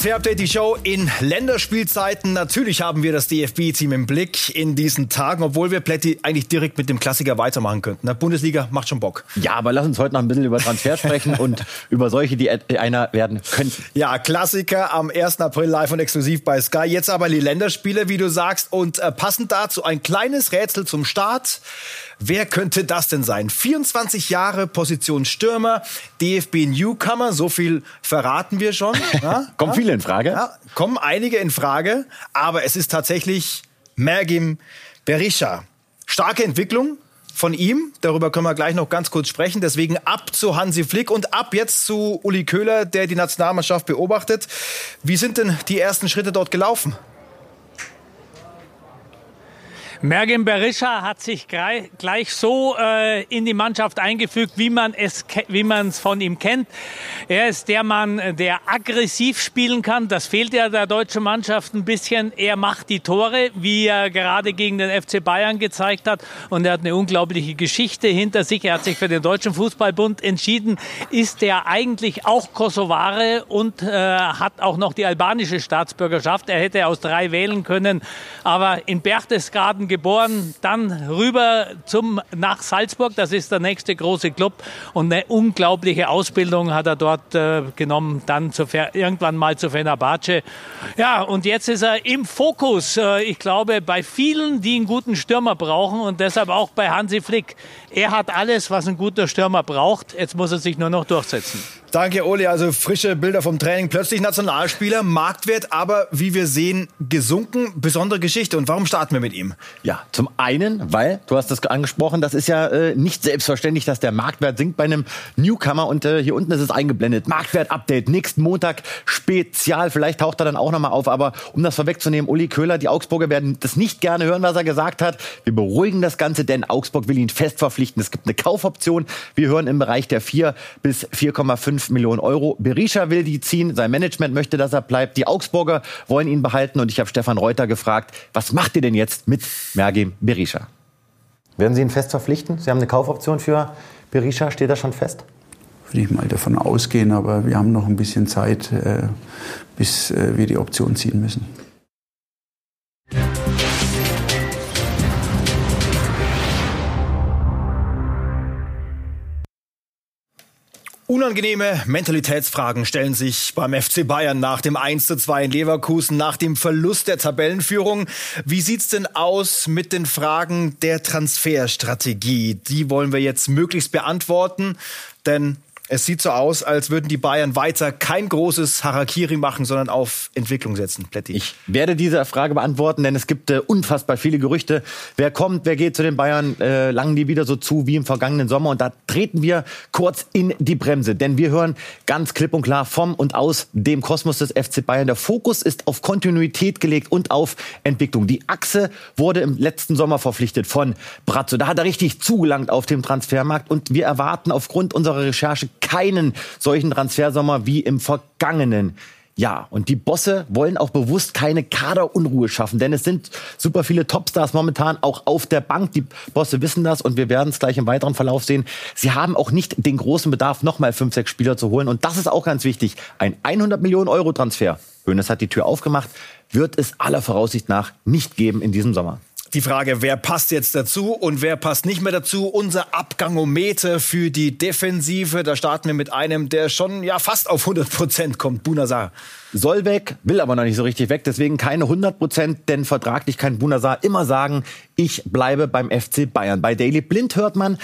Transfer-Update, die Show in Länderspielzeiten. Natürlich haben wir das DFB-Team im Blick in diesen Tagen, obwohl wir Plätti eigentlich direkt mit dem Klassiker weitermachen könnten. Die Bundesliga macht schon Bock. Ja, aber lass uns heute noch ein bisschen über Transfer sprechen und über solche, die einer werden könnten. Ja, Klassiker am 1. April live und exklusiv bei Sky. Jetzt aber die Länderspiele, wie du sagst. Und äh, passend dazu ein kleines Rätsel zum Start. Wer könnte das denn sein? 24 Jahre Position Stürmer, DFB Newcomer, so viel verraten wir schon. Ja? kommen ja? viele in Frage. Ja, kommen einige in Frage, aber es ist tatsächlich Mergim Berisha. Starke Entwicklung, von ihm. Darüber können wir gleich noch ganz kurz sprechen. Deswegen ab zu Hansi Flick und ab jetzt zu Uli Köhler, der die Nationalmannschaft beobachtet. Wie sind denn die ersten Schritte dort gelaufen? Mergin Berisha hat sich gleich so äh, in die Mannschaft eingefügt, wie man es wie man es von ihm kennt. Er ist der Mann, der aggressiv spielen kann. Das fehlt ja der deutschen Mannschaft ein bisschen. Er macht die Tore, wie er gerade gegen den FC Bayern gezeigt hat. Und er hat eine unglaubliche Geschichte hinter sich. Er hat sich für den Deutschen Fußballbund entschieden. Ist er eigentlich auch Kosovare und äh, hat auch noch die albanische Staatsbürgerschaft. Er hätte aus drei wählen können. Aber in Berchtesgaden geboren, dann rüber zum, nach Salzburg, das ist der nächste große Club und eine unglaubliche Ausbildung hat er dort äh, genommen, dann zu, irgendwann mal zu Fenerbahce. Ja, und jetzt ist er im Fokus, äh, ich glaube, bei vielen, die einen guten Stürmer brauchen und deshalb auch bei Hansi Flick. Er hat alles, was ein guter Stürmer braucht, jetzt muss er sich nur noch durchsetzen. Danke, Oli. Also frische Bilder vom Training. Plötzlich Nationalspieler, Marktwert, aber wie wir sehen, gesunken. Besondere Geschichte. Und warum starten wir mit ihm? Ja, zum einen, weil, du hast das angesprochen, das ist ja äh, nicht selbstverständlich, dass der Marktwert sinkt bei einem Newcomer. Und äh, hier unten ist es eingeblendet. Marktwert-Update. Nächsten Montag Spezial. Vielleicht taucht er dann auch nochmal auf. Aber um das vorwegzunehmen, Uli Köhler, die Augsburger werden das nicht gerne hören, was er gesagt hat. Wir beruhigen das Ganze, denn Augsburg will ihn fest verpflichten. Es gibt eine Kaufoption. Wir hören im Bereich der 4 bis 4,5 5 Millionen Euro. Berisha will die ziehen, sein Management möchte, dass er bleibt. Die Augsburger wollen ihn behalten und ich habe Stefan Reuter gefragt, was macht ihr denn jetzt mit Mergim Berisha? Werden Sie ihn fest verpflichten? Sie haben eine Kaufoption für Berisha, steht das schon fest? Würde ich mal davon ausgehen, aber wir haben noch ein bisschen Zeit, äh, bis äh, wir die Option ziehen müssen. Unangenehme Mentalitätsfragen stellen sich beim FC Bayern nach dem 1 zu 2 in Leverkusen, nach dem Verlust der Tabellenführung. Wie sieht's denn aus mit den Fragen der Transferstrategie? Die wollen wir jetzt möglichst beantworten, denn es sieht so aus, als würden die Bayern weiter kein großes Harakiri machen, sondern auf Entwicklung setzen. Plätti. Ich werde diese Frage beantworten, denn es gibt äh, unfassbar viele Gerüchte. Wer kommt, wer geht zu den Bayern, äh, langen die wieder so zu wie im vergangenen Sommer. Und da treten wir kurz in die Bremse, denn wir hören ganz klipp und klar vom und aus dem Kosmos des FC Bayern. Der Fokus ist auf Kontinuität gelegt und auf Entwicklung. Die Achse wurde im letzten Sommer verpflichtet von Brazzo. Da hat er richtig zugelangt auf dem Transfermarkt und wir erwarten aufgrund unserer Recherche keinen solchen Transfersommer wie im vergangenen ja, und die Bosse wollen auch bewusst keine Kaderunruhe schaffen, denn es sind super viele Topstars momentan auch auf der Bank. Die Bosse wissen das und wir werden es gleich im weiteren Verlauf sehen. Sie haben auch nicht den großen Bedarf, nochmal fünf, sechs Spieler zu holen. Und das ist auch ganz wichtig. Ein 100 Millionen Euro Transfer. Hönes hat die Tür aufgemacht, wird es aller Voraussicht nach nicht geben in diesem Sommer. Die Frage, wer passt jetzt dazu und wer passt nicht mehr dazu? Unser Abgangometer für die Defensive. Da starten wir mit einem, der schon ja fast auf 100 Prozent kommt. Bunazar soll weg, will aber noch nicht so richtig weg. Deswegen keine 100 Prozent, denn vertraglich kann Bunazar immer sagen, ich bleibe beim FC Bayern. Bei Daily Blind hört man,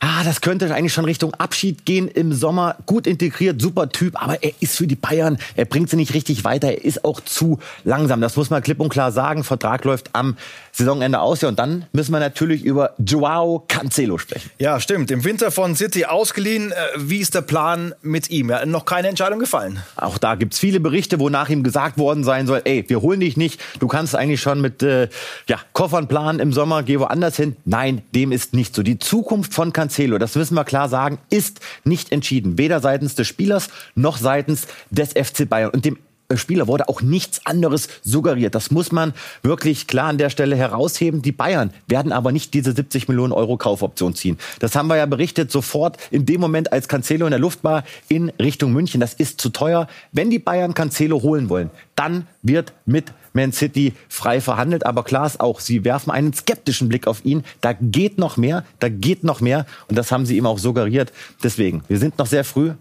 ah, das könnte eigentlich schon Richtung Abschied gehen im Sommer. Gut integriert, super Typ, aber er ist für die Bayern, er bringt sie nicht richtig weiter, er ist auch zu langsam. Das muss man klipp und klar sagen. Vertrag läuft am Saisonende aus. Ja, und dann müssen wir natürlich über Joao Cancelo sprechen. Ja, stimmt. Im Winter von City ausgeliehen. Äh, wie ist der Plan mit ihm? Ja, noch keine Entscheidung gefallen. Auch da gibt's viele Berichte Berichte, wonach ihm gesagt worden sein soll, ey, wir holen dich nicht, du kannst eigentlich schon mit äh, ja, Koffern planen im Sommer, geh woanders hin. Nein, dem ist nicht so. Die Zukunft von Cancelo, das müssen wir klar sagen, ist nicht entschieden. Weder seitens des Spielers noch seitens des FC Bayern. Und dem Spieler wurde auch nichts anderes suggeriert. Das muss man wirklich klar an der Stelle herausheben. Die Bayern werden aber nicht diese 70 Millionen Euro Kaufoption ziehen. Das haben wir ja berichtet sofort in dem Moment, als Cancelo in der Luft war, in Richtung München. Das ist zu teuer. Wenn die Bayern Cancelo holen wollen, dann wird mit Man City frei verhandelt. Aber klar ist auch, sie werfen einen skeptischen Blick auf ihn. Da geht noch mehr, da geht noch mehr. Und das haben sie ihm auch suggeriert. Deswegen, wir sind noch sehr früh,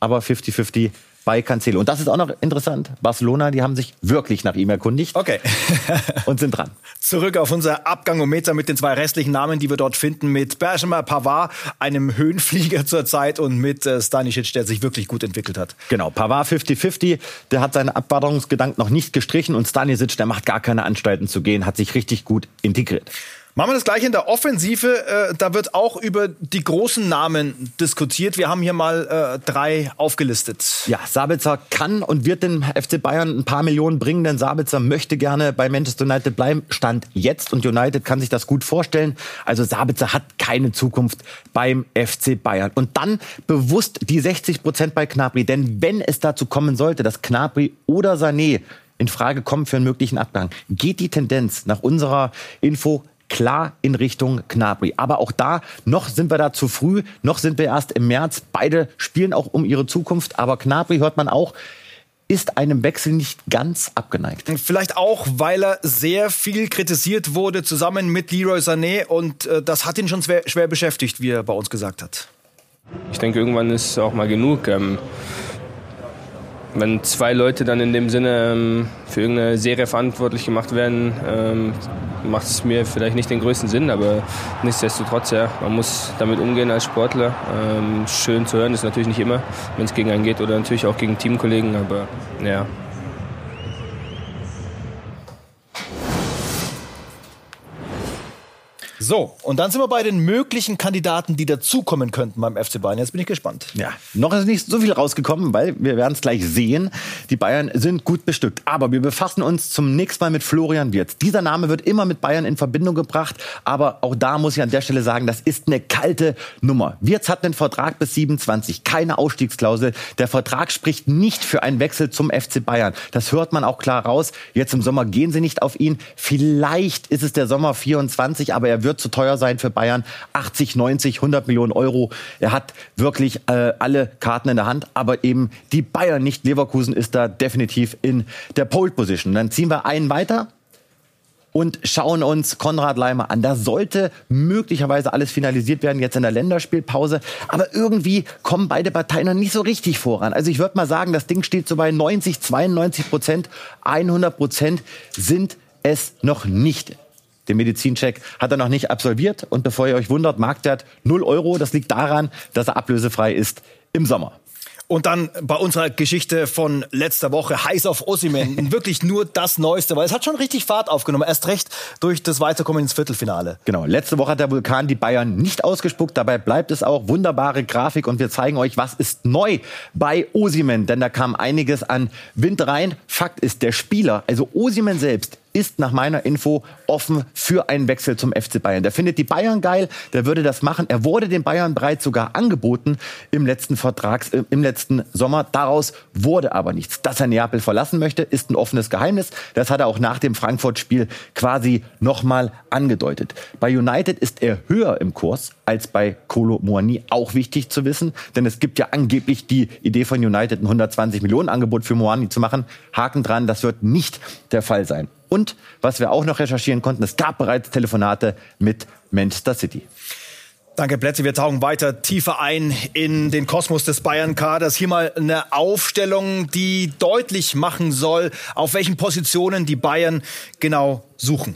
aber 50-50 bei Cancelo. Und das ist auch noch interessant. Barcelona, die haben sich wirklich nach ihm erkundigt. Okay. und sind dran. Zurück auf unser Abgangometer mit den zwei restlichen Namen, die wir dort finden, mit Benjamin Pavard, einem Höhenflieger zurzeit, und mit äh, Stanisic, der sich wirklich gut entwickelt hat. Genau, Pavard 50-50, der hat seine Abwanderungsgedanken noch nicht gestrichen und Stanisic, der macht gar keine Anstalten zu gehen, hat sich richtig gut integriert. Machen wir das gleich in der Offensive. Äh, da wird auch über die großen Namen diskutiert. Wir haben hier mal äh, drei aufgelistet. Ja, Sabitzer kann und wird den FC Bayern ein paar Millionen bringen, denn Sabitzer möchte gerne bei Manchester United bleiben. Stand jetzt und United kann sich das gut vorstellen. Also Sabitzer hat keine Zukunft beim FC Bayern. Und dann bewusst die 60 Prozent bei Knapri, denn wenn es dazu kommen sollte, dass Knapri oder Sané in Frage kommen für einen möglichen Abgang, geht die Tendenz nach unserer Info klar in Richtung Gnabry. Aber auch da, noch sind wir da zu früh, noch sind wir erst im März. Beide spielen auch um ihre Zukunft, aber Gnabry hört man auch, ist einem Wechsel nicht ganz abgeneigt. Vielleicht auch, weil er sehr viel kritisiert wurde, zusammen mit Leroy Sané. Und äh, das hat ihn schon schwer, schwer, beschäftigt, wie er bei uns gesagt hat. Ich denke, irgendwann ist auch mal genug. Ähm wenn zwei Leute dann in dem Sinne ähm, für irgendeine Serie verantwortlich gemacht werden, ähm, macht es mir vielleicht nicht den größten Sinn, aber nichtsdestotrotz, ja, man muss damit umgehen als Sportler. Ähm, schön zu hören ist natürlich nicht immer, wenn es gegen einen geht oder natürlich auch gegen Teamkollegen, aber ja, So, und dann sind wir bei den möglichen Kandidaten, die dazukommen könnten beim FC Bayern. Jetzt bin ich gespannt. Ja, noch ist nicht so viel rausgekommen, weil wir werden es gleich sehen. Die Bayern sind gut bestückt. Aber wir befassen uns zum nächsten Mal mit Florian Wirtz. Dieser Name wird immer mit Bayern in Verbindung gebracht. Aber auch da muss ich an der Stelle sagen, das ist eine kalte Nummer. Wirtz hat einen Vertrag bis 27, keine Ausstiegsklausel. Der Vertrag spricht nicht für einen Wechsel zum FC Bayern. Das hört man auch klar raus. Jetzt im Sommer gehen sie nicht auf ihn. Vielleicht ist es der Sommer 24, aber er wird zu teuer sein für Bayern. 80, 90, 100 Millionen Euro. Er hat wirklich äh, alle Karten in der Hand, aber eben die Bayern nicht. Leverkusen ist da definitiv in der Pole Position. Dann ziehen wir einen weiter und schauen uns Konrad Leimer an. Da sollte möglicherweise alles finalisiert werden jetzt in der Länderspielpause. Aber irgendwie kommen beide Parteien noch nicht so richtig voran. Also ich würde mal sagen, das Ding steht so bei 90, 92 Prozent. 100 Prozent sind es noch nicht. Den Medizincheck hat er noch nicht absolviert. Und bevor ihr euch wundert, Marktwert 0 Euro. Das liegt daran, dass er ablösefrei ist im Sommer. Und dann bei unserer Geschichte von letzter Woche, heiß auf Osimen, wirklich nur das Neueste, weil es hat schon richtig Fahrt aufgenommen, erst recht durch das Weiterkommen ins Viertelfinale. Genau, letzte Woche hat der Vulkan die Bayern nicht ausgespuckt, dabei bleibt es auch wunderbare Grafik und wir zeigen euch, was ist neu bei Osimen, denn da kam einiges an Wind rein. Fakt ist, der Spieler, also Osimen selbst, ist nach meiner Info offen für einen Wechsel zum FC Bayern. Der findet die Bayern geil, der würde das machen. Er wurde den Bayern bereits sogar angeboten im letzten Vertrags, äh, im letzten Sommer. Daraus wurde aber nichts. Dass er Neapel verlassen möchte, ist ein offenes Geheimnis. Das hat er auch nach dem Frankfurt-Spiel quasi nochmal angedeutet. Bei United ist er höher im Kurs als bei Kolo Moani. Auch wichtig zu wissen, denn es gibt ja angeblich die Idee von United, ein 120 Millionen Angebot für Moani zu machen. Haken dran, das wird nicht der Fall sein. Und was wir auch noch recherchieren konnten, es gab bereits Telefonate mit Manchester City. Danke, Plätze. Wir tauchen weiter tiefer ein in den Kosmos des Bayern-Kaders. Hier mal eine Aufstellung, die deutlich machen soll, auf welchen Positionen die Bayern genau suchen.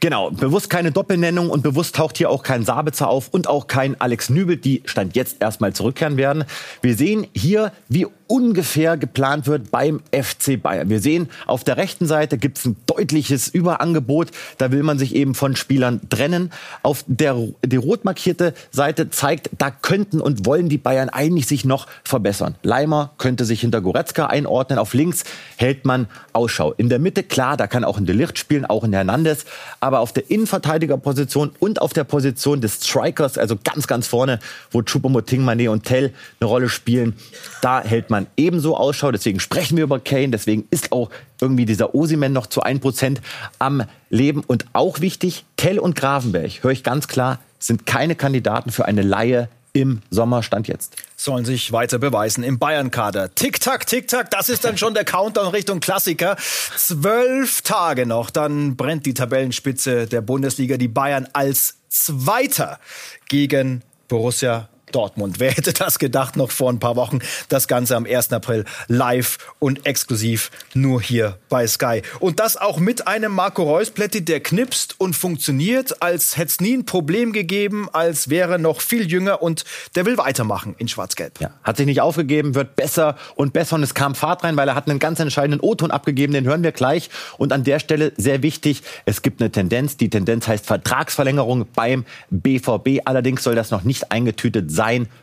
Genau, bewusst keine Doppelnennung und bewusst taucht hier auch kein Sabitzer auf und auch kein Alex Nübel, die Stand jetzt erstmal zurückkehren werden. Wir sehen hier, wie ungefähr geplant wird beim FC Bayern. Wir sehen, auf der rechten Seite gibt es ein deutliches Überangebot. Da will man sich eben von Spielern trennen. Auf der die rot markierte Seite zeigt, da könnten und wollen die Bayern eigentlich sich noch verbessern. Leimer könnte sich hinter Goretzka einordnen. Auf links hält man Ausschau. In der Mitte, klar, da kann auch ein Delicht spielen, auch ein Hernandez. Aber auf der Innenverteidigerposition und auf der Position des Strikers, also ganz, ganz vorne, wo Choupo-Moting, Mané und Tell eine Rolle spielen, da hält man man ebenso ausschaut. Deswegen sprechen wir über Kane. Deswegen ist auch irgendwie dieser Osimen noch zu 1% am Leben. Und auch wichtig, Tell und Gravenberg, höre ich ganz klar, sind keine Kandidaten für eine Laie im Sommer stand jetzt. Sollen sich weiter beweisen im Bayern-Kader. Tick-Tack, Tick-Tack, das ist dann schon der Countdown Richtung Klassiker. Zwölf Tage noch, dann brennt die Tabellenspitze der Bundesliga. Die Bayern als Zweiter gegen Borussia Dortmund. Wer hätte das gedacht noch vor ein paar Wochen? Das Ganze am 1. April live und exklusiv nur hier bei Sky. Und das auch mit einem Marco Reus-Plätti, der knipst und funktioniert, als hätte es nie ein Problem gegeben, als wäre noch viel jünger und der will weitermachen in Schwarz-Gelb. Ja, hat sich nicht aufgegeben, wird besser und besser und es kam Fahrt rein, weil er hat einen ganz entscheidenden O-Ton abgegeben, den hören wir gleich. Und an der Stelle sehr wichtig, es gibt eine Tendenz, die Tendenz heißt Vertragsverlängerung beim BVB. Allerdings soll das noch nicht eingetütet sein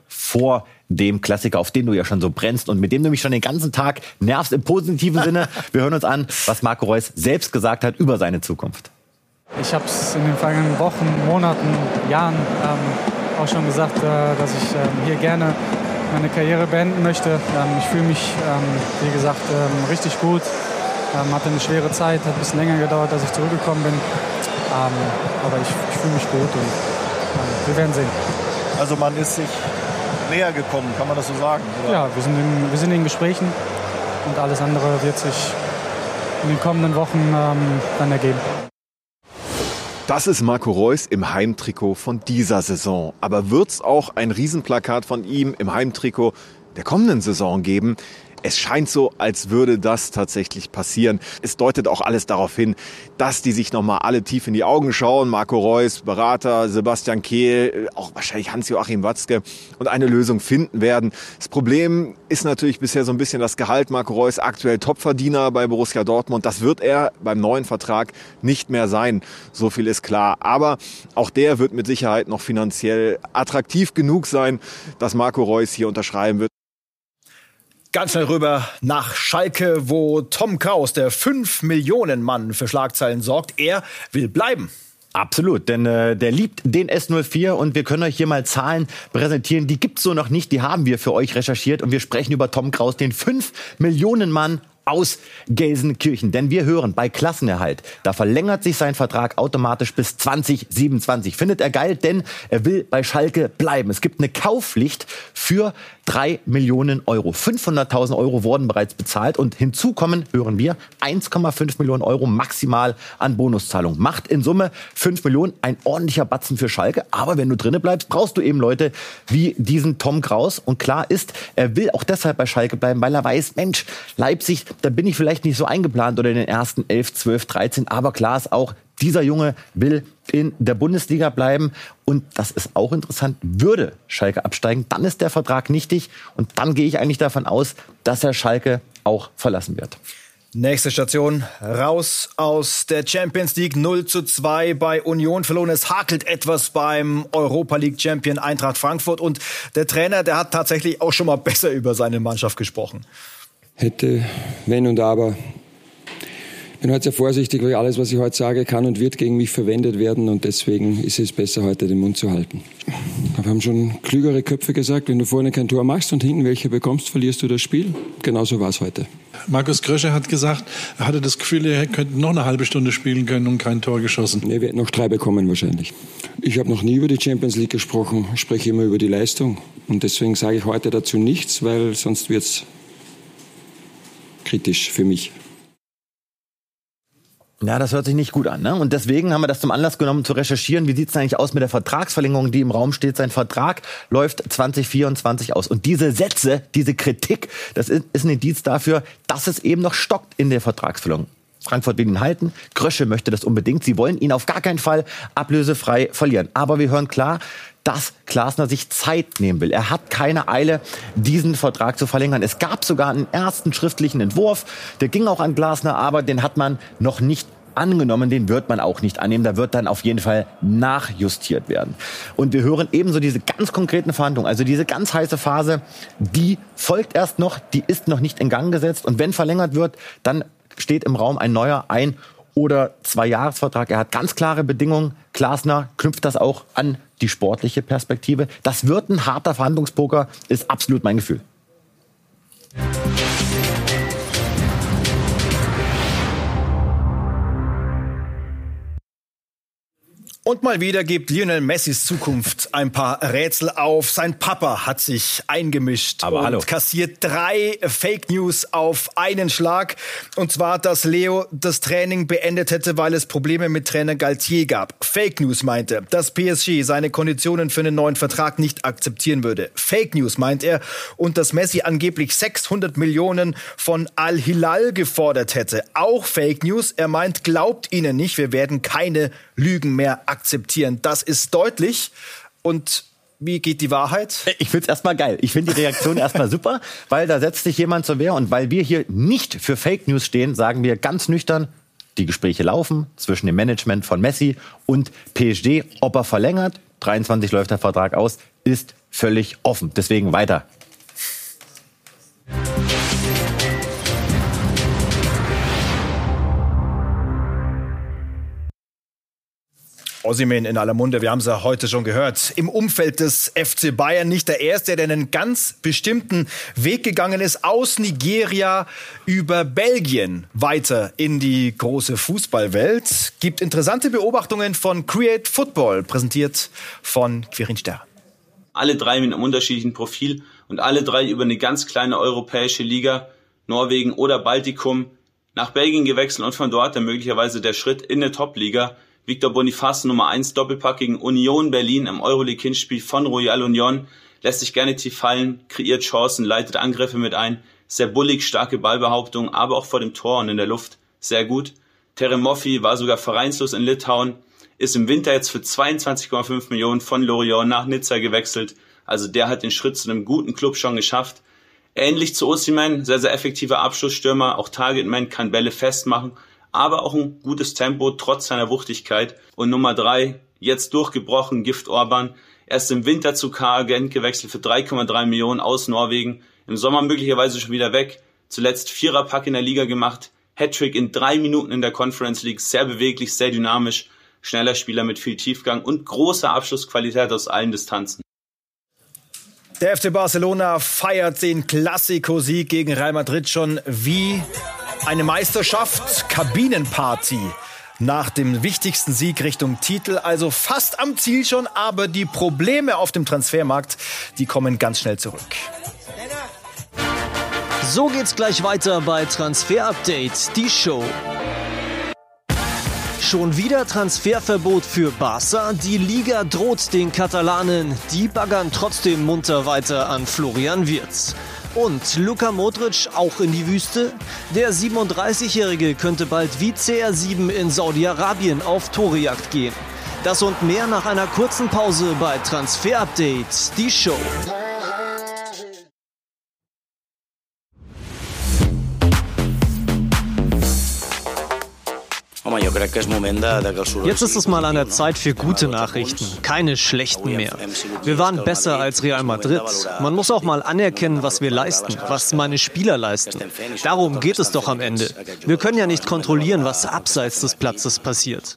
vor dem Klassiker, auf den du ja schon so brennst und mit dem du mich schon den ganzen Tag nervst im positiven Sinne. Wir hören uns an, was Marco Reus selbst gesagt hat über seine Zukunft. Ich habe es in den vergangenen Wochen, Monaten, Jahren ähm, auch schon gesagt, äh, dass ich ähm, hier gerne meine Karriere beenden möchte. Ähm, ich fühle mich, ähm, wie gesagt, ähm, richtig gut. Ähm, hatte eine schwere Zeit, hat ein bisschen länger gedauert, dass ich zurückgekommen bin. aber ich, ich fühle mich gut und wir werden sehen. Also man ist sich näher gekommen, kann man das so sagen? Oder? Ja, wir sind, in, wir sind in Gesprächen und alles andere wird sich in den kommenden Wochen ähm, dann ergeben. Das ist Marco Reus im Heimtrikot von dieser Saison. Aber wird es auch ein Riesenplakat von ihm im Heimtrikot der kommenden Saison geben? Es scheint so, als würde das tatsächlich passieren. Es deutet auch alles darauf hin, dass die sich nochmal alle tief in die Augen schauen. Marco Reus, Berater, Sebastian Kehl, auch wahrscheinlich Hans-Joachim Watzke und eine Lösung finden werden. Das Problem ist natürlich bisher so ein bisschen das Gehalt. Marco Reus aktuell Topverdiener bei Borussia Dortmund. Das wird er beim neuen Vertrag nicht mehr sein. So viel ist klar. Aber auch der wird mit Sicherheit noch finanziell attraktiv genug sein, dass Marco Reus hier unterschreiben wird. Ganz schnell rüber nach Schalke, wo Tom Kraus, der 5 Millionen Mann für Schlagzeilen sorgt. Er will bleiben. Absolut, denn äh, der liebt den S04 und wir können euch hier mal Zahlen präsentieren. Die gibt's so noch nicht, die haben wir für euch recherchiert und wir sprechen über Tom Kraus, den 5 Millionen Mann aus Gelsenkirchen. Denn wir hören, bei Klassenerhalt, da verlängert sich sein Vertrag automatisch bis 2027. Findet er geil, denn er will bei Schalke bleiben. Es gibt eine Kaufpflicht für drei Millionen Euro. 500.000 Euro wurden bereits bezahlt und hinzu kommen, hören wir, 1,5 Millionen Euro maximal an Bonuszahlung. Macht in Summe 5 Millionen, ein ordentlicher Batzen für Schalke. Aber wenn du drinnen bleibst, brauchst du eben Leute wie diesen Tom Kraus. Und klar ist, er will auch deshalb bei Schalke bleiben, weil er weiß, Mensch, Leipzig da bin ich vielleicht nicht so eingeplant oder in den ersten 11, 12, 13. Aber klar ist auch, dieser Junge will in der Bundesliga bleiben. Und das ist auch interessant. Würde Schalke absteigen, dann ist der Vertrag nichtig. Und dann gehe ich eigentlich davon aus, dass er Schalke auch verlassen wird. Nächste Station, raus aus der Champions League 0 zu 2 bei Union verloren. Es hakelt etwas beim Europa League Champion Eintracht Frankfurt und der Trainer, der hat tatsächlich auch schon mal besser über seine Mannschaft gesprochen hätte, wenn und aber. Ich bin heute sehr vorsichtig, weil alles, was ich heute sage, kann und wird gegen mich verwendet werden und deswegen ist es besser, heute den Mund zu halten. Wir haben schon klügere Köpfe gesagt, wenn du vorne kein Tor machst und hinten welche bekommst, verlierst du das Spiel. Genauso war es heute. Markus Krösche hat gesagt, er hatte das Gefühl, er könnte noch eine halbe Stunde spielen können und kein Tor geschossen. Er wird noch drei bekommen wahrscheinlich. Ich habe noch nie über die Champions League gesprochen, ich spreche immer über die Leistung. Und deswegen sage ich heute dazu nichts, weil sonst wird es kritisch für mich. Ja, das hört sich nicht gut an. Ne? Und deswegen haben wir das zum Anlass genommen, zu recherchieren, wie sieht es eigentlich aus mit der Vertragsverlängerung, die im Raum steht. Sein Vertrag läuft 2024 aus. Und diese Sätze, diese Kritik, das ist, ist ein Indiz dafür, dass es eben noch stockt in der Vertragsverlängerung. Frankfurt will ihn halten. Krösche möchte das unbedingt. Sie wollen ihn auf gar keinen Fall ablösefrei verlieren. Aber wir hören klar, dass Glasner sich Zeit nehmen will. Er hat keine Eile, diesen Vertrag zu verlängern. Es gab sogar einen ersten schriftlichen Entwurf, der ging auch an Glasner, aber den hat man noch nicht angenommen, den wird man auch nicht annehmen. Da wird dann auf jeden Fall nachjustiert werden. Und wir hören ebenso diese ganz konkreten Verhandlungen, also diese ganz heiße Phase, die folgt erst noch, die ist noch nicht in Gang gesetzt. Und wenn verlängert wird, dann steht im Raum ein neuer ein oder zwei Jahresvertrag. Er hat ganz klare Bedingungen. Glasner knüpft das auch an die sportliche Perspektive. Das wird ein harter Verhandlungspoker, ist absolut mein Gefühl. Und mal wieder gibt Lionel Messis Zukunft ein paar Rätsel auf. Sein Papa hat sich eingemischt Aber und hallo. kassiert drei Fake News auf einen Schlag. Und zwar, dass Leo das Training beendet hätte, weil es Probleme mit Trainer Galtier gab. Fake News meinte, dass PSG seine Konditionen für einen neuen Vertrag nicht akzeptieren würde. Fake News meint er. Und dass Messi angeblich 600 Millionen von Al-Hilal gefordert hätte. Auch Fake News. Er meint, glaubt ihnen nicht, wir werden keine Lügen mehr akzeptieren. Das ist deutlich. Und wie geht die Wahrheit? Ich find's erstmal geil. Ich finde die Reaktion erstmal super, weil da setzt sich jemand zur Wehr und weil wir hier nicht für Fake News stehen, sagen wir ganz nüchtern, die Gespräche laufen zwischen dem Management von Messi und PSG. Ob er verlängert, 23 läuft der Vertrag aus, ist völlig offen. Deswegen weiter. Ossiman in aller Munde, wir haben es ja heute schon gehört. Im Umfeld des FC Bayern nicht der Erste, der einen ganz bestimmten Weg gegangen ist, aus Nigeria über Belgien weiter in die große Fußballwelt. Gibt interessante Beobachtungen von Create Football, präsentiert von Quirin Sterr. Alle drei mit einem unterschiedlichen Profil und alle drei über eine ganz kleine europäische Liga, Norwegen oder Baltikum, nach Belgien gewechselt und von dort dann möglicherweise der Schritt in eine Top-Liga. Victor Boniface Nummer 1 Doppelpack gegen Union Berlin im Euroleague-Hinspiel von Royal Union. Lässt sich gerne tief fallen, kreiert Chancen, leitet Angriffe mit ein. Sehr bullig, starke Ballbehauptung, aber auch vor dem Tor und in der Luft sehr gut. Terem Moffi war sogar vereinslos in Litauen, ist im Winter jetzt für 22,5 Millionen von Lorient nach Nizza gewechselt. Also der hat den Schritt zu einem guten Club schon geschafft. Ähnlich zu Osimhen, sehr, sehr effektiver Abschlussstürmer, auch Targetman kann Bälle festmachen, aber auch ein gutes Tempo trotz seiner Wuchtigkeit. Und Nummer drei, jetzt durchgebrochen, Gift Orban, erst im Winter zu KA Gent gewechselt für 3,3 Millionen aus Norwegen, im Sommer möglicherweise schon wieder weg, zuletzt Viererpack in der Liga gemacht, Hattrick in drei Minuten in der Conference League, sehr beweglich, sehr dynamisch, schneller Spieler mit viel Tiefgang und großer Abschlussqualität aus allen Distanzen. Der FC Barcelona feiert den Klassiko-Sieg gegen Real Madrid schon wie eine Meisterschaft, Kabinenparty. Nach dem wichtigsten Sieg Richtung Titel, also fast am Ziel schon, aber die Probleme auf dem Transfermarkt, die kommen ganz schnell zurück. So geht's gleich weiter bei Transfer Update, die Show. Schon wieder Transferverbot für Barca. Die Liga droht den Katalanen. Die baggern trotzdem munter weiter an Florian Wirtz. Und Luka Modric auch in die Wüste? Der 37-Jährige könnte bald wie CR7 in Saudi-Arabien auf Torejagd gehen. Das und mehr nach einer kurzen Pause bei Transfer Update, die Show. Jetzt ist es mal an der Zeit für gute Nachrichten, keine schlechten mehr. Wir waren besser als Real Madrid. Man muss auch mal anerkennen, was wir leisten, was meine Spieler leisten. Darum geht es doch am Ende. Wir können ja nicht kontrollieren, was abseits des Platzes passiert.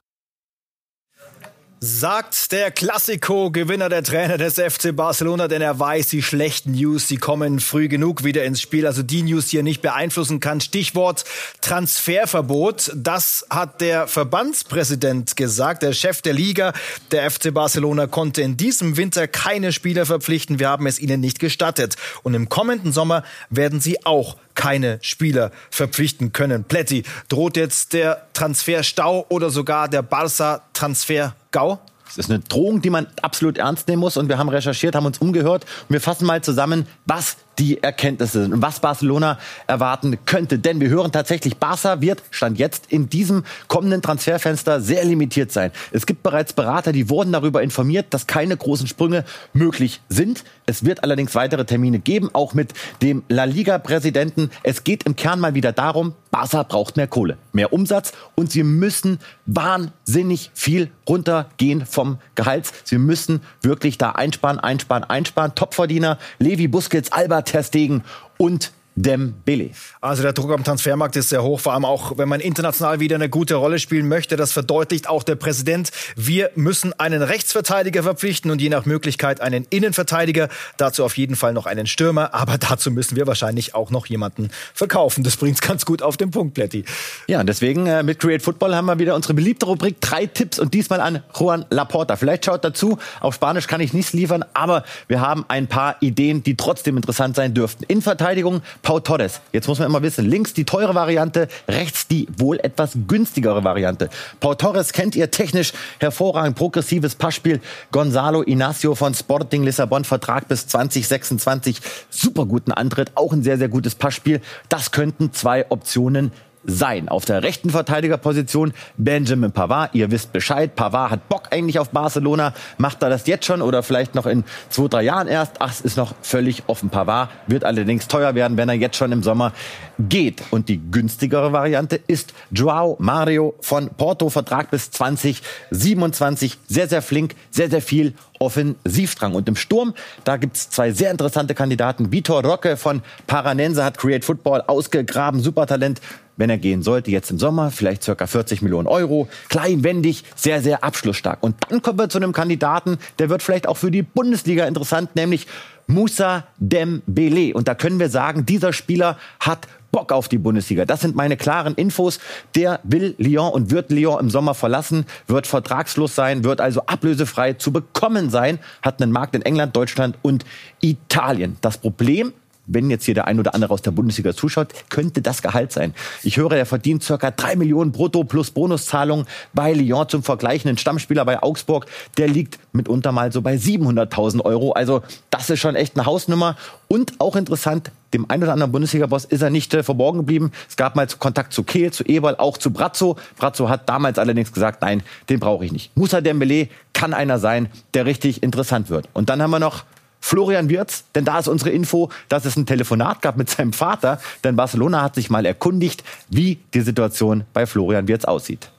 Sagt der Klassiko-Gewinner, der Trainer des FC Barcelona, denn er weiß, die schlechten News, die kommen früh genug wieder ins Spiel. Also die News, die er nicht beeinflussen kann. Stichwort Transferverbot. Das hat der Verbandspräsident gesagt, der Chef der Liga. Der FC Barcelona konnte in diesem Winter keine Spieler verpflichten. Wir haben es ihnen nicht gestattet. Und im kommenden Sommer werden sie auch keine Spieler verpflichten können. Pletti, droht jetzt der Transferstau oder sogar der Barca-Transfer-Gau? Das ist eine Drohung, die man absolut ernst nehmen muss. Und wir haben recherchiert, haben uns umgehört. Und wir fassen mal zusammen, was die Erkenntnisse sind und was Barcelona erwarten könnte. Denn wir hören tatsächlich, Barca wird, stand jetzt, in diesem kommenden Transferfenster sehr limitiert sein. Es gibt bereits Berater, die wurden darüber informiert, dass keine großen Sprünge möglich sind. Es wird allerdings weitere Termine geben, auch mit dem La Liga-Präsidenten. Es geht im Kern mal wieder darum, Barca braucht mehr Kohle, mehr Umsatz und sie müssen wahnsinnig viel runtergehen vom Gehalt. Sie müssen wirklich da einsparen, einsparen, einsparen. Topverdiener, Levi Busquets, Alba Ter Stegen und Dembele. Also der Druck am Transfermarkt ist sehr hoch, vor allem auch, wenn man international wieder eine gute Rolle spielen möchte. Das verdeutlicht auch der Präsident. Wir müssen einen Rechtsverteidiger verpflichten und je nach Möglichkeit einen Innenverteidiger. Dazu auf jeden Fall noch einen Stürmer. Aber dazu müssen wir wahrscheinlich auch noch jemanden verkaufen. Das bringt's ganz gut auf den Punkt, Plätti. Ja, und deswegen äh, mit Create Football haben wir wieder unsere beliebte Rubrik drei Tipps und diesmal an Juan Laporta. Vielleicht schaut dazu. Auf Spanisch kann ich nichts liefern, aber wir haben ein paar Ideen, die trotzdem interessant sein dürften. In Verteidigung Pau Torres. Jetzt muss man immer wissen, links die teure Variante, rechts die wohl etwas günstigere Variante. Pau Torres kennt ihr technisch hervorragend progressives Passspiel. Gonzalo Inacio von Sporting Lissabon, Vertrag bis 2026. Super guten Antritt, auch ein sehr, sehr gutes Passspiel. Das könnten zwei Optionen sein. Auf der rechten Verteidigerposition Benjamin Pavard. Ihr wisst Bescheid. Pavard hat Bock eigentlich auf Barcelona. Macht er das jetzt schon oder vielleicht noch in zwei, drei Jahren erst? Ach, es ist noch völlig offen. Pavard wird allerdings teuer werden, wenn er jetzt schon im Sommer geht. Und die günstigere Variante ist Joao Mario von Porto. Vertrag bis 2027. Sehr, sehr flink, sehr, sehr viel Offensivdrang. Und im Sturm, da gibt's zwei sehr interessante Kandidaten. Vitor Roque von Paranense hat Create Football ausgegraben. Supertalent wenn er gehen sollte, jetzt im Sommer, vielleicht circa 40 Millionen Euro, kleinwendig, sehr, sehr abschlussstark. Und dann kommen wir zu einem Kandidaten, der wird vielleicht auch für die Bundesliga interessant, nämlich Musa Dembele. Und da können wir sagen, dieser Spieler hat Bock auf die Bundesliga. Das sind meine klaren Infos. Der will Lyon und wird Lyon im Sommer verlassen, wird vertragslos sein, wird also ablösefrei zu bekommen sein, hat einen Markt in England, Deutschland und Italien. Das Problem wenn jetzt hier der ein oder andere aus der Bundesliga zuschaut, könnte das Gehalt sein. Ich höre, er verdient circa drei Millionen brutto plus Bonuszahlung bei Lyon zum Vergleich. Ein Stammspieler bei Augsburg, der liegt mitunter mal so bei 700.000 Euro. Also das ist schon echt eine Hausnummer. Und auch interessant, dem ein oder anderen Bundesliga-Boss ist er nicht äh, verborgen geblieben. Es gab mal Kontakt zu Kehl, zu Eberl, auch zu Brazzo. Brazzo hat damals allerdings gesagt, nein, den brauche ich nicht. Musa Dembele kann einer sein, der richtig interessant wird. Und dann haben wir noch Florian Wirz, denn da ist unsere Info, dass es ein Telefonat gab mit seinem Vater, denn Barcelona hat sich mal erkundigt, wie die Situation bei Florian Wirz aussieht.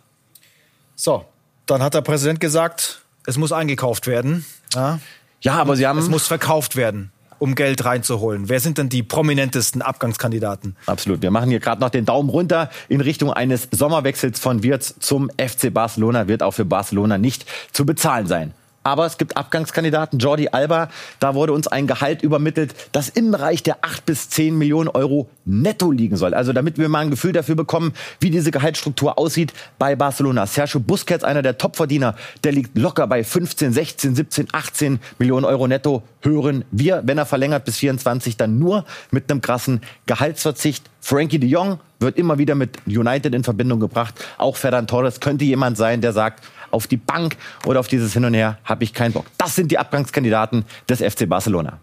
So, dann hat der Präsident gesagt, es muss eingekauft werden. Ja, ja aber sie haben. Es muss verkauft werden um Geld reinzuholen. Wer sind denn die prominentesten Abgangskandidaten? Absolut. Wir machen hier gerade noch den Daumen runter in Richtung eines Sommerwechsels von Wirtz zum FC Barcelona. Wird auch für Barcelona nicht zu bezahlen sein. Aber es gibt Abgangskandidaten. Jordi Alba, da wurde uns ein Gehalt übermittelt, das im Bereich der 8 bis 10 Millionen Euro netto liegen soll. Also damit wir mal ein Gefühl dafür bekommen, wie diese Gehaltsstruktur aussieht bei Barcelona. Sergio Busquets, einer der Topverdiener, der liegt locker bei 15, 16, 17, 18 Millionen Euro netto. Hören wir, wenn er verlängert bis 24, dann nur mit einem krassen Gehaltsverzicht. Frankie de Jong wird immer wieder mit United in Verbindung gebracht. Auch Ferran Torres könnte jemand sein, der sagt, auf die Bank oder auf dieses Hin und Her habe ich keinen Bock. Das sind die Abgangskandidaten des FC Barcelona.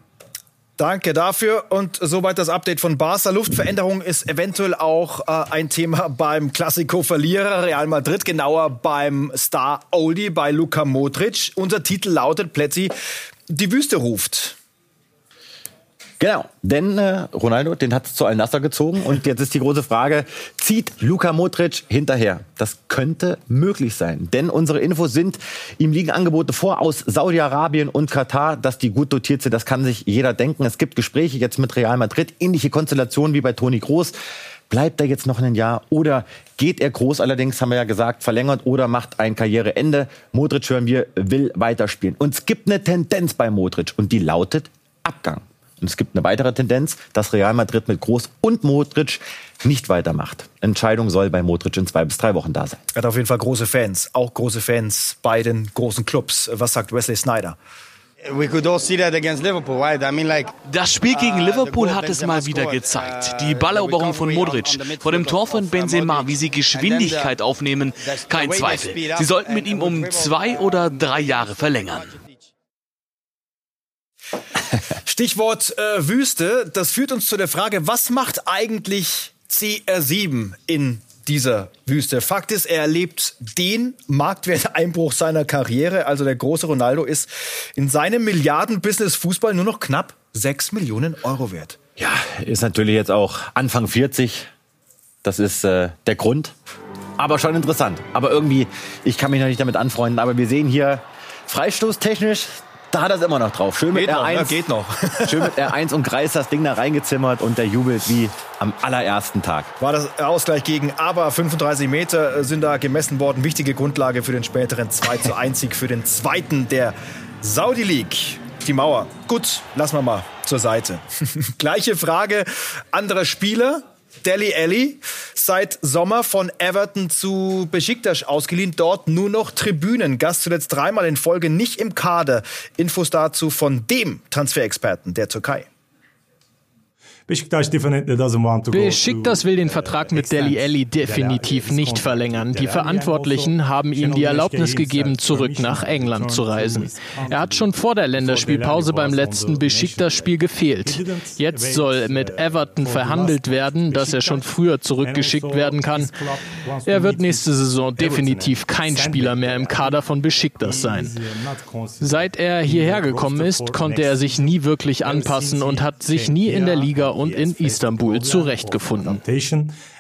Danke dafür und soweit das Update von Barca. Luftveränderung ist eventuell auch äh, ein Thema beim Klassiko-Verlierer Real Madrid, genauer beim Star Oldie bei Luka Modric. Unser Titel lautet Plätzi, die Wüste ruft. Genau, denn äh, Ronaldo, den hat es zu Al-Nassr gezogen und jetzt ist die große Frage, zieht Luka Modric hinterher? Das könnte möglich sein, denn unsere Infos sind, ihm liegen Angebote vor aus Saudi-Arabien und Katar, dass die gut dotiert sind, das kann sich jeder denken. Es gibt Gespräche jetzt mit Real Madrid, ähnliche Konstellationen wie bei Toni Groß. Bleibt er jetzt noch ein Jahr oder geht er groß allerdings, haben wir ja gesagt, verlängert oder macht ein Karriereende? Modric hören wir, will weiterspielen. Und es gibt eine Tendenz bei Modric und die lautet Abgang. Und es gibt eine weitere Tendenz, dass Real Madrid mit Groß und Modric nicht weitermacht. Entscheidung soll bei Modric in zwei bis drei Wochen da sein. Er hat auf jeden Fall große Fans, auch große Fans bei den großen Clubs. Was sagt Wesley Snyder? Das Spiel gegen uh, Liverpool hat es mal wieder gezeigt. Die uh, Balleroberung von Modric vor dem Tor von Benzema, wie sie Geschwindigkeit aufnehmen, kein Zweifel. Sie sollten mit ihm um zwei oder drei Jahre verlängern. Stichwort äh, Wüste, das führt uns zu der Frage, was macht eigentlich CR7 in dieser Wüste. Fakt ist, er erlebt den Marktwerteinbruch seiner Karriere. Also der große Ronaldo ist in seinem Milliarden-Business Fußball nur noch knapp 6 Millionen Euro wert. Ja, ist natürlich jetzt auch Anfang 40. Das ist äh, der Grund. Aber schon interessant. Aber irgendwie, ich kann mich noch nicht damit anfreunden. Aber wir sehen hier freistoßtechnisch Da hat er es immer noch drauf. Schön mit Geht noch, R1. ja, geht noch. schön mit R1 und Kreis das Ding da reingezimmert und der jubelt wie am allerersten Tag. War das Ausgleich gegen Aber 35 Meter sind da gemessen worden. Wichtige Grundlage für den späteren 2 zu 1 Sieg für den zweiten der Saudi League. Die Mauer. Gut, lassen wir mal zur Seite. Gleiche Frage. Anderer Spieler. Deli Alli, seit Sommer von Everton zu Besiktas ausgeliehen, dort nur noch Tribünen. Gast zuletzt dreimal in Folge nicht im Kader. Infos dazu von dem Transferexperten der Türkei. Besiktas will den Vertrag mit Deli Alli definitiv nicht verlängern. Die Verantwortlichen haben ihm die Erlaubnis gegeben, zurück nach England zu reisen. Er hat schon vor der Länderspielpause beim letzten Besiktas-Spiel gefehlt. Jetzt soll mit Everton verhandelt werden, dass er schon früher zurückgeschickt werden kann. Er wird nächste Saison definitiv kein Spieler mehr im Kader von Besiktas sein. Seit er hierher gekommen ist, konnte er sich nie wirklich anpassen und hat sich nie in der Liga und in Istanbul zurechtgefunden.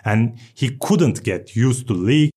And he couldn't get used to league.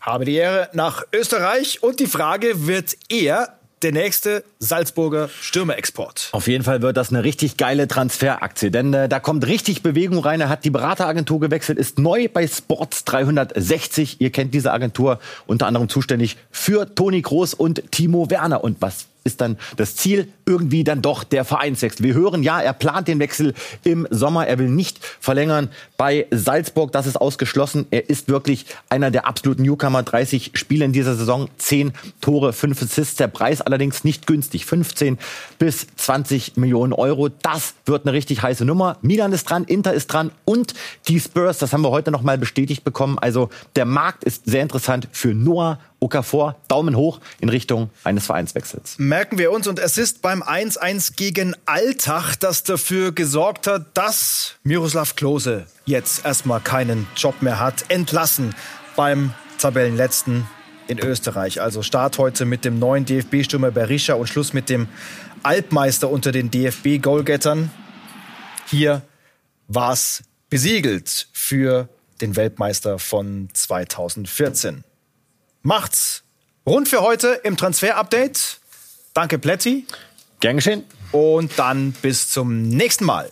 Habe die Ehre nach Österreich und die Frage, wird er der nächste Salzburger Stürmerexport. Auf jeden Fall wird das eine richtig geile Transferaktie, denn äh, da kommt richtig Bewegung rein. Er hat die Berateragentur gewechselt, ist neu bei Sports 360. Ihr kennt diese Agentur, unter anderem zuständig für Toni Groß und Timo Werner. Und was ist dann das Ziel irgendwie dann doch der Vereinswechsel. Wir hören, ja, er plant den Wechsel im Sommer. Er will nicht verlängern bei Salzburg. Das ist ausgeschlossen. Er ist wirklich einer der absoluten Newcomer. 30 Spiele in dieser Saison, 10 Tore, 5 Assists. Der Preis allerdings nicht günstig. 15 bis 20 Millionen Euro. Das wird eine richtig heiße Nummer. Milan ist dran, Inter ist dran und die Spurs, das haben wir heute noch mal bestätigt bekommen. Also der Markt ist sehr interessant für Noah Okafor, Daumen hoch in Richtung eines Vereinswechsels. Merken wir uns und es ist beim 1-1 gegen Alltag, das dafür gesorgt hat, dass Miroslav Klose jetzt erstmal keinen Job mehr hat. Entlassen beim Tabellenletzten in Österreich. Also Start heute mit dem neuen DFB-Stürmer Berisha und Schluss mit dem Altmeister unter den DFB-Goalgettern. Hier war es besiegelt für den Weltmeister von 2014 macht's rund für heute im Transfer-Update. Danke, Plätti. Gern geschehen. Und dann bis zum nächsten Mal.